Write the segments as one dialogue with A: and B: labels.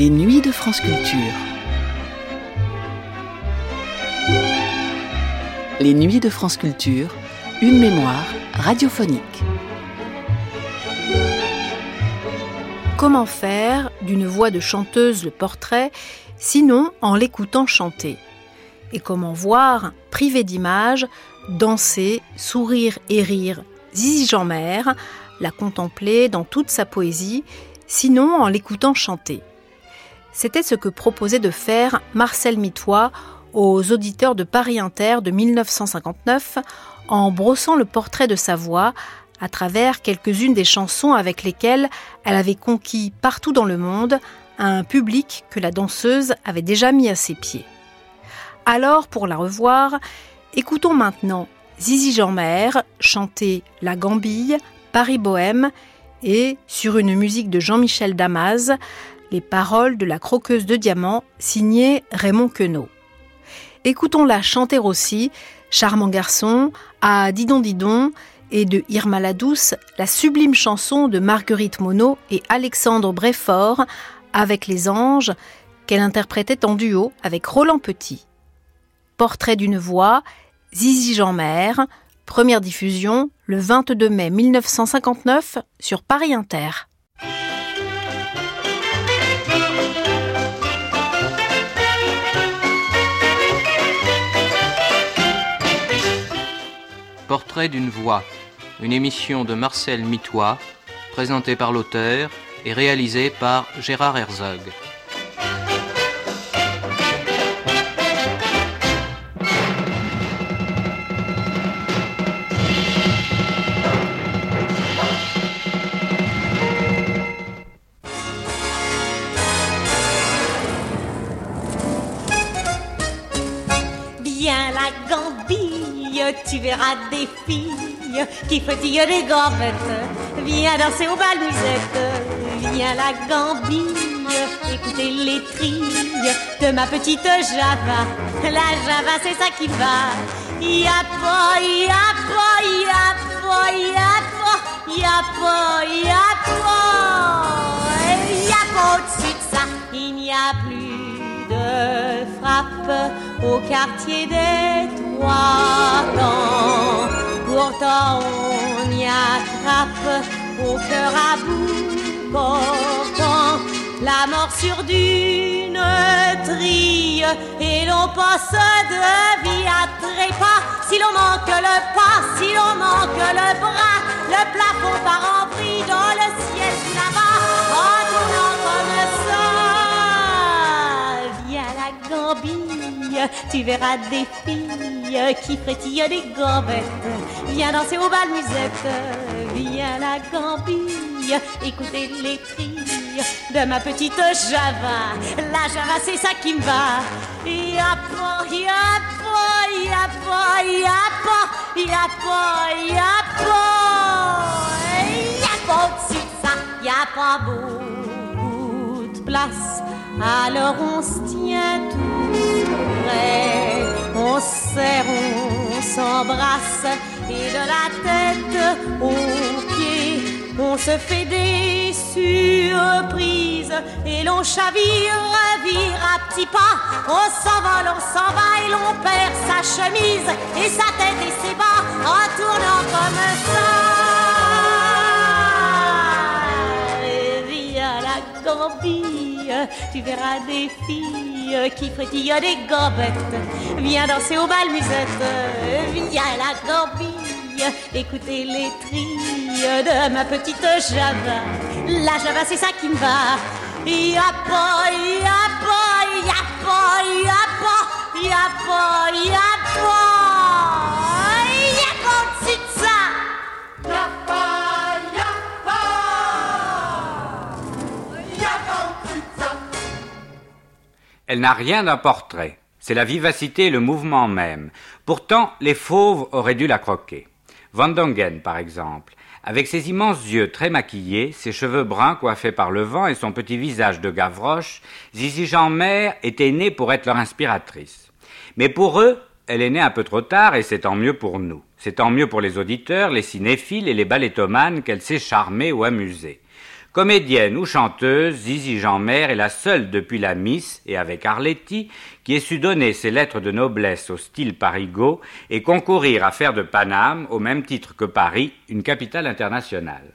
A: Les nuits de France Culture. Les nuits de France Culture, une mémoire radiophonique.
B: Comment faire d'une voix de chanteuse le portrait, sinon en l'écoutant chanter? Et comment voir, privé d'image, danser, sourire et rire? Zizi Jeanmer, la contempler dans toute sa poésie, sinon en l'écoutant chanter C'était ce que proposait de faire Marcel Mitois aux auditeurs de Paris Inter de 1959 en brossant le portrait de sa voix à travers quelques-unes des chansons avec lesquelles elle avait conquis partout dans le monde un public que la danseuse avait déjà mis à ses pieds. Alors, pour la revoir, écoutons maintenant Zizi Jeanmer chanter La Gambille, Paris Bohème et, sur une musique de Jean-Michel Damas, les paroles de la croqueuse de diamants signée Raymond Queneau. Écoutons-la chanter aussi, Charmant garçon, à Didon Didon, et de Irma la Douce, la sublime chanson de Marguerite Monod et Alexandre Bréfort avec les anges qu'elle interprétait en duo avec Roland Petit. Portrait d'une voix, Zizi Jeanmer, première diffusion le 22 mai 1959 sur Paris Inter.
C: Portrait d'une voix une émission de Marcel Mitois, présentée par l'auteur et réalisée par Gérard Herzog.
D: La Gambille, tu verras des filles qui frétille les gambettes. Viens danser au bal musette, viens la gambille, écoutez les trilles de ma petite Java. La Java, c'est ça qui va. Y'a pas, y'a pas, y'a pas, y'a pas, y'a pas, y'a pas, y'a pas au-dessus de ça. Il n'y a plus frappe au quartier des trois camps. Pourtant on y attrape au cœur à bout portant la mort sur d'une trille et l'on passe de vie à trépas. Si l'on manque le pas, si l'on manque le bras, le plafond part en dans le ciel là-bas la gambille, tu verras des filles qui frétillent des gambettes Viens danser au bal musette, viens la gambille, écoutez les trilles de ma petite Java. La Java, c'est ça qui me va. Y'a pas, y'a pas, y'a pas, y'a pas, y'a pas, y'a pas, y'a pas au-dessus de ça, y'a pas beaucoup de place. Alors on se tient tout et de la tête aux pieds, on se fait des surprises et l'on chavire, vire à petits pas. On s'envole, on s'en va et l'on perd sa chemise et sa tête et ses bas en tournant comme ça. Et via la gambille, tu verras des filles qui frétillent des gambettes. Viens danser au bal musette, viens la gambille écoutez les trilles de ma petite Java. La Java, c'est ça qui me va.
E: Elle n'a rien d'un portrait. C'est la vivacité et le mouvement même. Pourtant, les fauves auraient dû la croquer. Vandongen, par exemple, avec ses immenses yeux très maquillés, ses cheveux bruns coiffés par le vent et son petit visage de gavroche, Zizi Jean-Mère était née pour être leur inspiratrice. Mais pour eux, elle est née un peu trop tard et c'est tant mieux pour nous. C'est tant mieux pour les auditeurs, les cinéphiles et les ballettomanes qu'elle sait charmer ou amuser. Comédienne ou chanteuse, Zizi Jeanmer est la seule depuis la Miss et avec Arletty qui ait su donner ses lettres de noblesse au style parigot et concourir à faire de Paname, au même titre que Paris, une capitale internationale.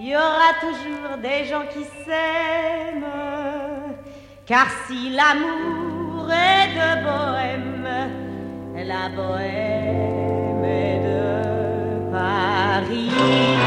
D: Il y aura toujours des gens qui s'aiment, car si l'amour est de bohème, la bohème est de Paris.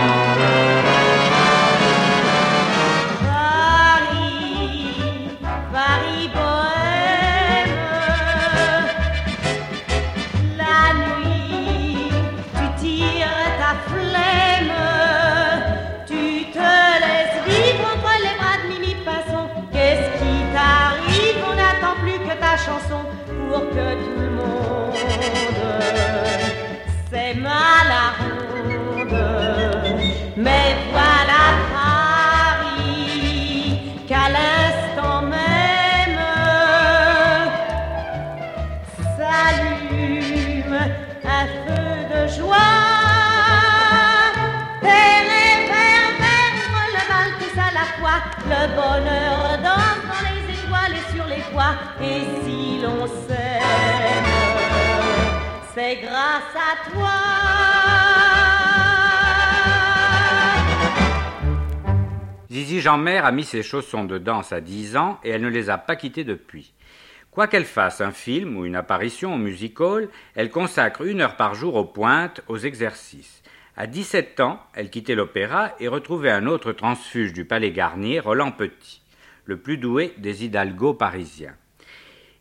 D: Et si l'on s'aime, c'est grâce à toi.
E: Zizi Jeanmer a mis ses chaussons de danse à 10 ans et elle ne les a pas quittés depuis. Quoi qu'elle fasse un film ou une apparition au music hall, elle consacre une heure par jour aux pointes, aux exercices. À 17 ans, elle quittait l'opéra et retrouvait un autre transfuge du Palais Garnier, Roland Petit, le plus doué des hidalgos parisiens.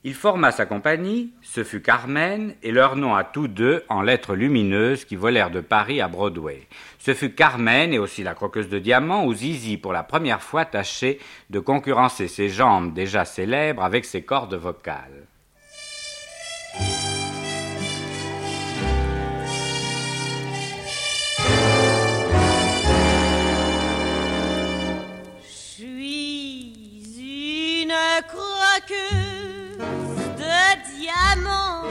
E: Il forma sa compagnie, ce fut Carmen, et leur nom à tous deux en lettres lumineuses qui volèrent de Paris à Broadway. Ce fut Carmen et aussi la croqueuse de diamants où Zizi pour la première fois tâchait de concurrencer ses jambes déjà célèbres avec ses cordes vocales.
D: Croqueuse diamant.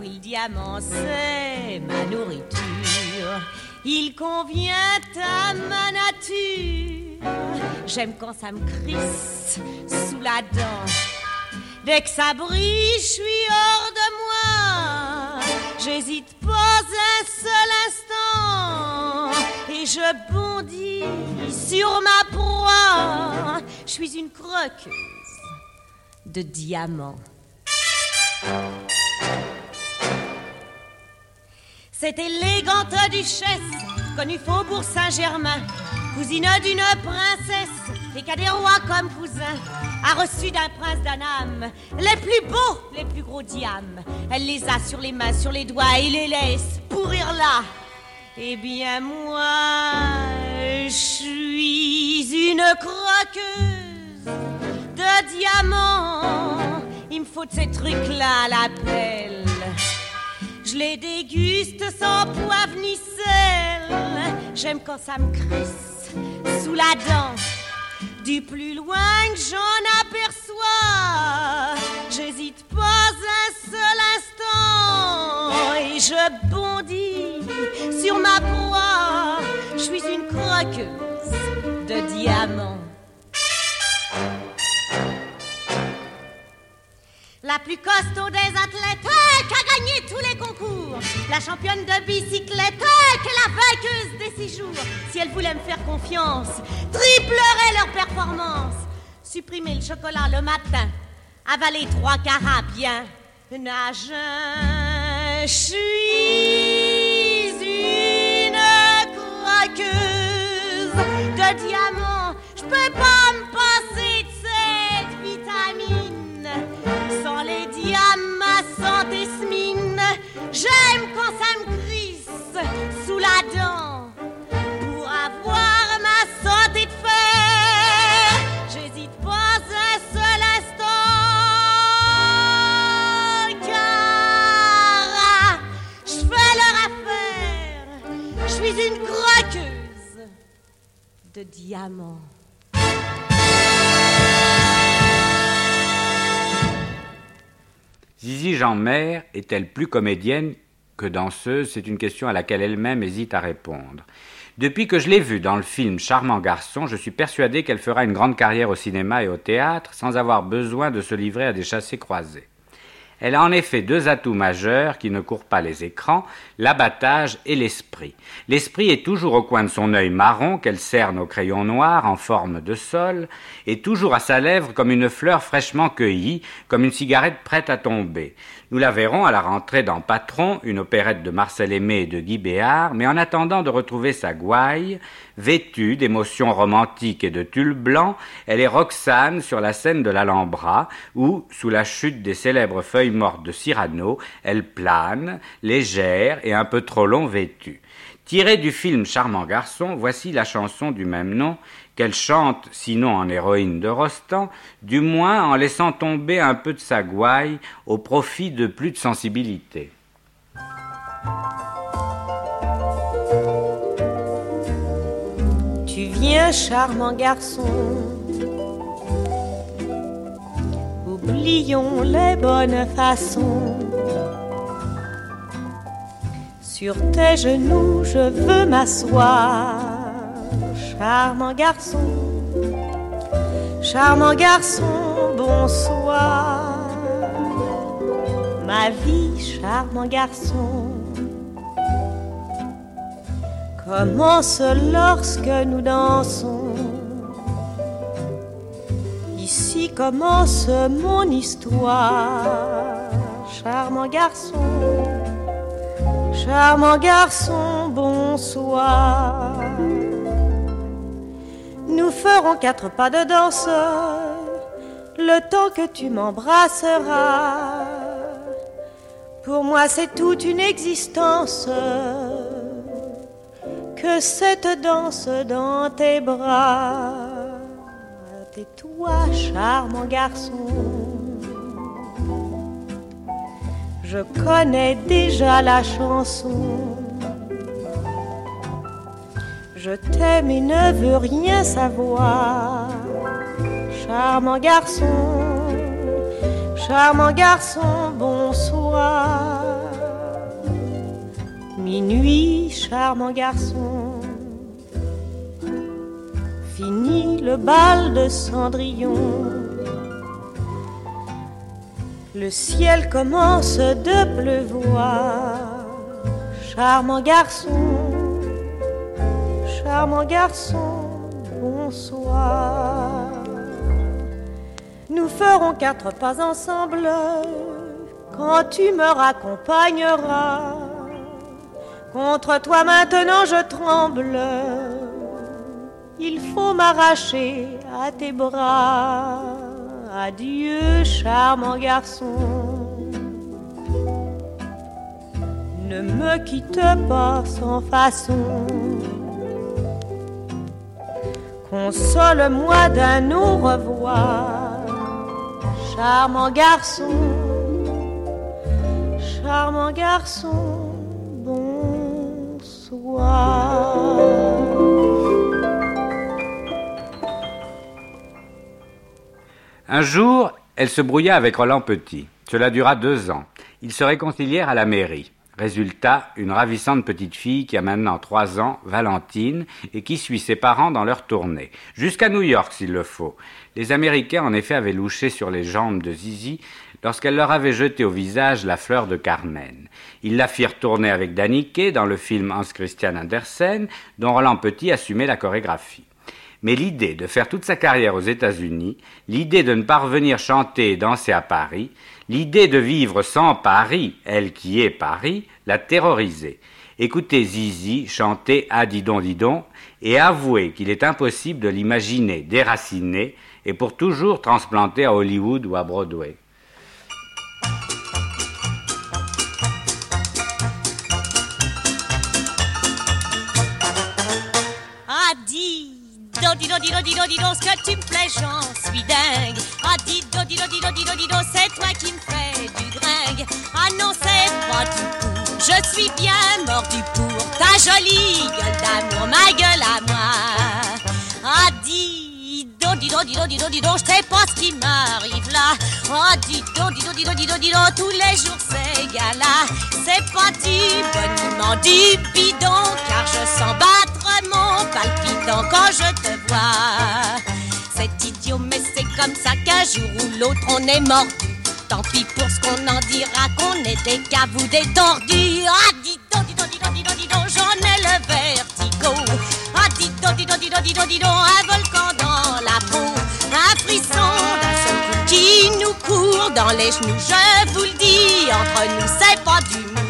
D: Oui, le diamant, c'est ma nourriture. Il convient à ma nature. J'aime quand ça me crisse sous la dent. Dès que ça brille, je suis hors de moi. J'hésite pas un seul instant. Et je bondis sur ma proie. Je suis une croqueuse de diamants. Cette élégante duchesse, connue Faubourg Saint-Germain, cousine d'une princesse, et qu'a des rois comme cousin, a reçu d'un prince d'Anam les plus beaux, les plus gros diamants. Elle les a sur les mains, sur les doigts, et les laisse pourrir là. Eh bien, moi, je suis une croqueuse de. Il me faut de ces trucs-là à la pelle. Je les déguste sans poivre ni sel. J'aime quand ça me crisse sous la dent. Du plus loin que j'en aperçois, j'hésite pas un seul instant et je bondis sur ma proie. Je suis une croqueuse de diamants. La plus costaud des athlètes qui a gagné tous les concours. La championne de bicyclette qui est la vainqueuse des six jours. Si elle voulait me faire confiance, triplerait leur performance. Supprimer le chocolat le matin, avaler trois carats bien. Je suis
E: Jeanmer est-elle plus comédienne que danseuse? C'est une question à laquelle elle-même hésite à répondre. Depuis que je l'ai vue dans le film Charmant garçon, je suis persuadé qu'elle fera une grande carrière au cinéma et au théâtre sans avoir besoin de se livrer à des chassés croisés. Elle a en effet deux atouts majeurs qui ne courent pas les écrans, l'abattage et l'esprit. L'esprit est toujours au coin de son œil marron qu'elle cerne au crayon noir en forme de sol, et toujours à sa lèvre comme une fleur fraîchement cueillie, comme une cigarette prête à tomber. Nous la verrons à la rentrée dans Patron, une opérette de Marcel Aimé et de Guy Béard, mais en attendant de retrouver sa gouaille, vêtue d'émotions romantiques et de tulle blanc, elle est Roxane sur la scène de l'Alhambra, où, sous la chute des célèbres feuilles mortes de Cyrano, elle plane, légère et un peu trop long vêtue. Tirée du film Charmant garçon, voici la chanson du même nom qu'elle chante, sinon en héroïne de Rostand, du moins en laissant tomber un peu de sa gouaille au profit de plus de sensibilité.
D: Tu viens, charmant garçon. Oublions les bonnes façons. Sur tes genoux, je veux m'asseoir. Charmant garçon, charmant garçon, bonsoir. Ma vie, charmant garçon commence lorsque nous dansons. Ici commence mon histoire, charmant garçon, charmant garçon, bonsoir. Nous ferons quatre pas de danse, le temps que tu m'embrasseras. Pour moi, c'est toute une existence que cette danse dans tes bras. Tais-toi, charmant garçon. Je connais déjà la chanson. Je t'aime et ne veux rien savoir. Charmant garçon, charmant garçon, bonsoir. Minuit, charmant garçon. Fini le bal de Cendrillon. Le ciel commence de pleuvoir. Charmant garçon, charmant garçon, bonsoir. Nous ferons quatre pas ensemble quand tu me raccompagneras. Contre toi maintenant je tremble. Il faut m'arracher à tes bras. Adieu, charmant garçon. Ne me quitte pas sans façon. Console-moi d'un au revoir. charmant garçon, charmant garçon,
E: Un jour, elle se brouilla avec Roland Petit. Cela dura deux ans. Ils se réconcilièrent à la mairie. Résultat, une ravissante petite fille qui a maintenant trois ans, Valentine, et qui suit ses parents dans leur tournée. Jusqu'à New York s'il le faut. Les Américains en effet avaient louché sur les jambes de Zizi lorsqu'elle leur avait jeté au visage la fleur de Carmen. Ils la firent tourner avec Daniké dans le film Hans Christian Andersen, dont Roland Petit assumait la chorégraphie. Mais l'idée de faire toute sa carrière aux États-Unis, l'idée de ne pas revenir chanter et danser à Paris, L'idée de vivre sans Paris, elle qui est Paris, l'a terrorisée. Écoutez Zizi chanter Ah didon didon et avouez qu'il est impossible de l'imaginer déraciné et pour toujours transplanté à Hollywood ou à Broadway.
D: Do, di, do, di, do, di, do, di, do, ce que tu me plais, j'en suis dingue. Ah, dis, do, di, do, di, do, di, do, di, do, c'est toi qui me fais du gringue. Ah non, c'est pas du tout. Je suis bien mordu pour ta jolie gueule d'amour, ma gueule à moi. Ah, dis, do, di, do, di, do, di, do, di, do, je sais pas ce qui m'arrive là. Ah, dis, do, di, do, di, do, di, do, di, do, tous les jours c'est gala. C'est pas du boniment, du bidon, car je sens battre mon palpitant quand je te vois. C'est idiot, mais c'est comme ça qu'un jour ou l'autre on est mordu. Tant pis pour ce qu'on en dira, qu'on est des cavous, des tordus. Ah, dis donc, dis donc, dis donc, dis donc, dis donc, j'en ai le vertigo. Ah, dis donc, dis donc, dis donc, dis donc, dis donc, un volcan dans les genoux. Je vous le dis, entre nous, c'est pas du mou.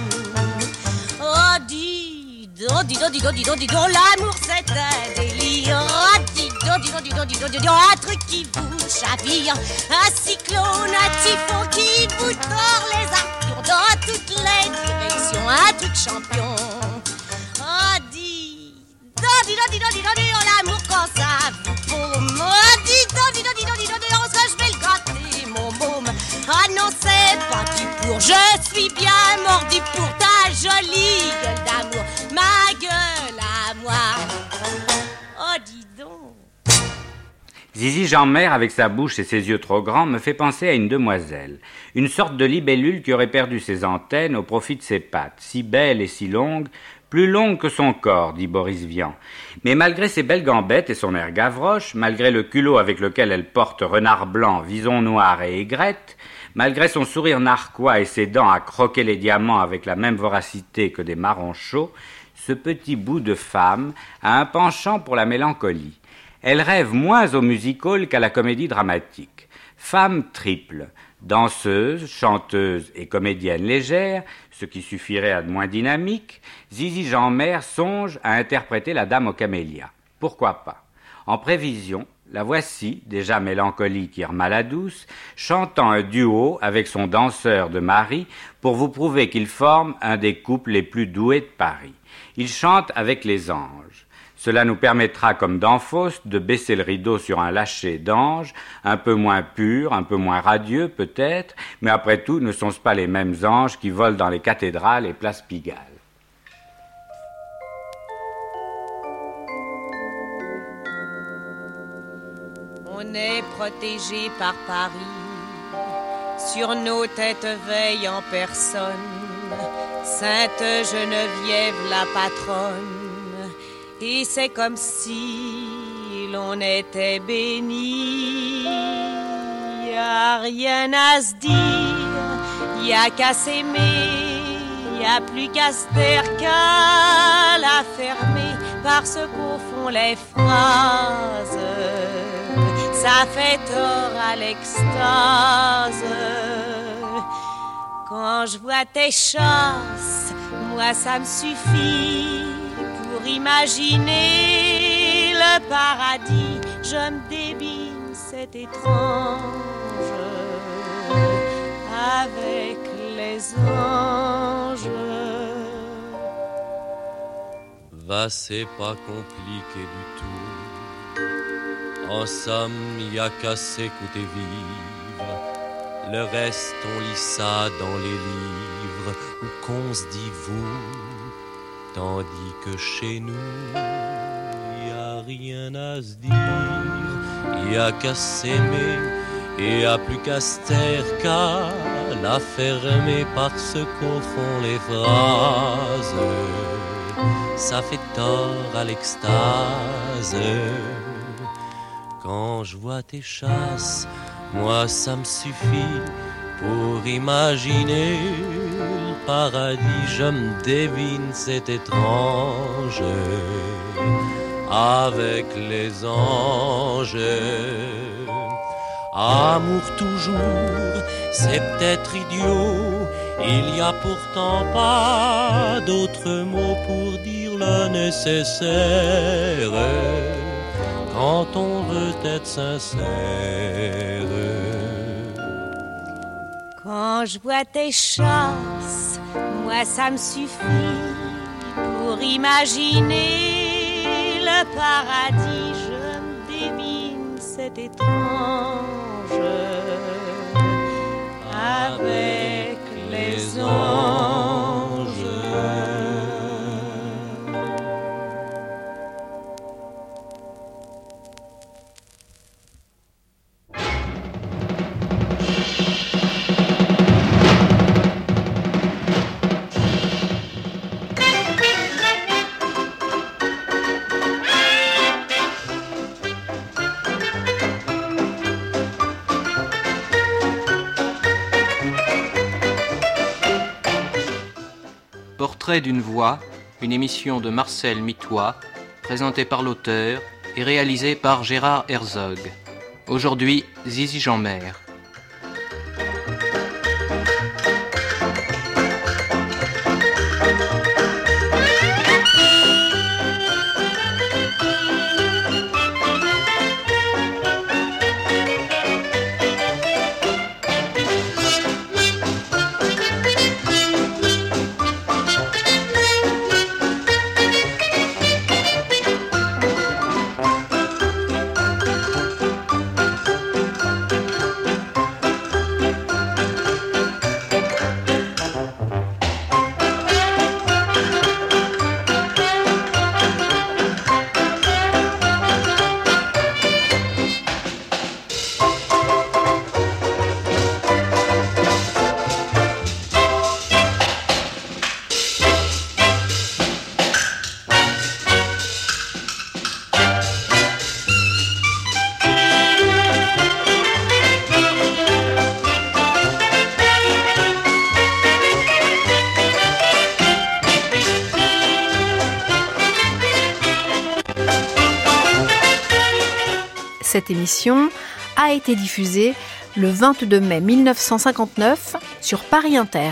D: Oh, dis donc, dis donc, dis donc, dis donc, dis donc, l'amour c'est un délire. Oh, dis donc, dis donc, dis donc, dis donc, dis donc, un truc qui vous chavire. Un cyclone, un typhon qui vous tord les artures dans toutes les directions. Un truc champion. Oh, dis donc, dis donc, dis donc, dis donc, dis donc, l'amour quand ça vous paume. Oh, dis donc, dis donc, dis Je suis bien mordu pour ta jolie gueule d'amour. Ma gueule à moi. Oh, dis donc.
E: Zizi Jeanmer, avec sa bouche et ses yeux trop grands, me fait penser à une demoiselle, une sorte de libellule qui aurait perdu ses antennes au profit de ses pattes, si belle et si longue, plus longue que son corps, dit Boris Vian. Mais malgré ses belles gambettes et son air gavroche, malgré le culot avec lequel elle porte renard blanc, vison noir et aigrette, malgré son sourire narquois et ses dents à croquer les diamants avec la même voracité que des marrons chauds, ce petit bout de femme a un penchant pour la mélancolie. Elle rêve moins au musical qu'à la comédie dramatique. Femme triple, danseuse, chanteuse et comédienne légère, ce qui suffirait à de moins dynamique, Zizi Jeanmer songe à interpréter la dame aux camélias. Pourquoi pas? En prévision, la voici, déjà mélancolique et maladouce, chantant un duo avec son danseur de mari pour vous prouver qu'il forme un des couples les plus doués de Paris. Il chante avec les anges. Cela nous permettra, comme dans Faust, de baisser le rideau sur un lâcher d'ange, un peu moins pur, un peu moins radieux peut-être, mais après tout, ne sont-ce pas les mêmes anges qui volent dans les cathédrales et places Pigalle
D: On est protégé par Paris. Sur nos têtes veille en personne Sainte Geneviève la patronne. Et c'est comme si l'on était béni. Y a rien à se dire, y a qu'à s'aimer, y a plus qu'à se taire qu'à la fermer parce qu'au fond les phrases ça fait tort à l'extase. Quand je vois tes chasses, moi ça me suffit pour imaginer le paradis. Je me débine, c'est étrange avec les anges.
F: Va, c'est pas compliqué du tout. En somme, y a qu'à s'écouter vivre. Le reste, on lit ça dans les livres où qu'on se dit vous, tandis que chez nous, y a rien à se dire, y a qu'à s'aimer et a plus qu'à se taire qu'à la fermer parce qu'au fond les phrases, ça fait tort à l'extase. Quand je vois tes chasses, moi ça me suffit pour imaginer le paradis. Je me devine, c'est étrange avec les anges. Amour toujours, c'est peut-être idiot. Il y a pourtant pas d'autres mots pour dire le nécessaire quand on veut être sincère.
D: Quand je vois tes chances, moi ça me suffit pour imaginer le paradis. Je me devine, c'est étrange avec les anges.
C: D'une voix, une émission de Marcel Mitois, présentée par l'auteur et réalisée par Gérard Herzog. Aujourd'hui, Zizi Jeanmer.
B: Cette émission a été diffusée le 22 mai 1959 sur Paris Inter.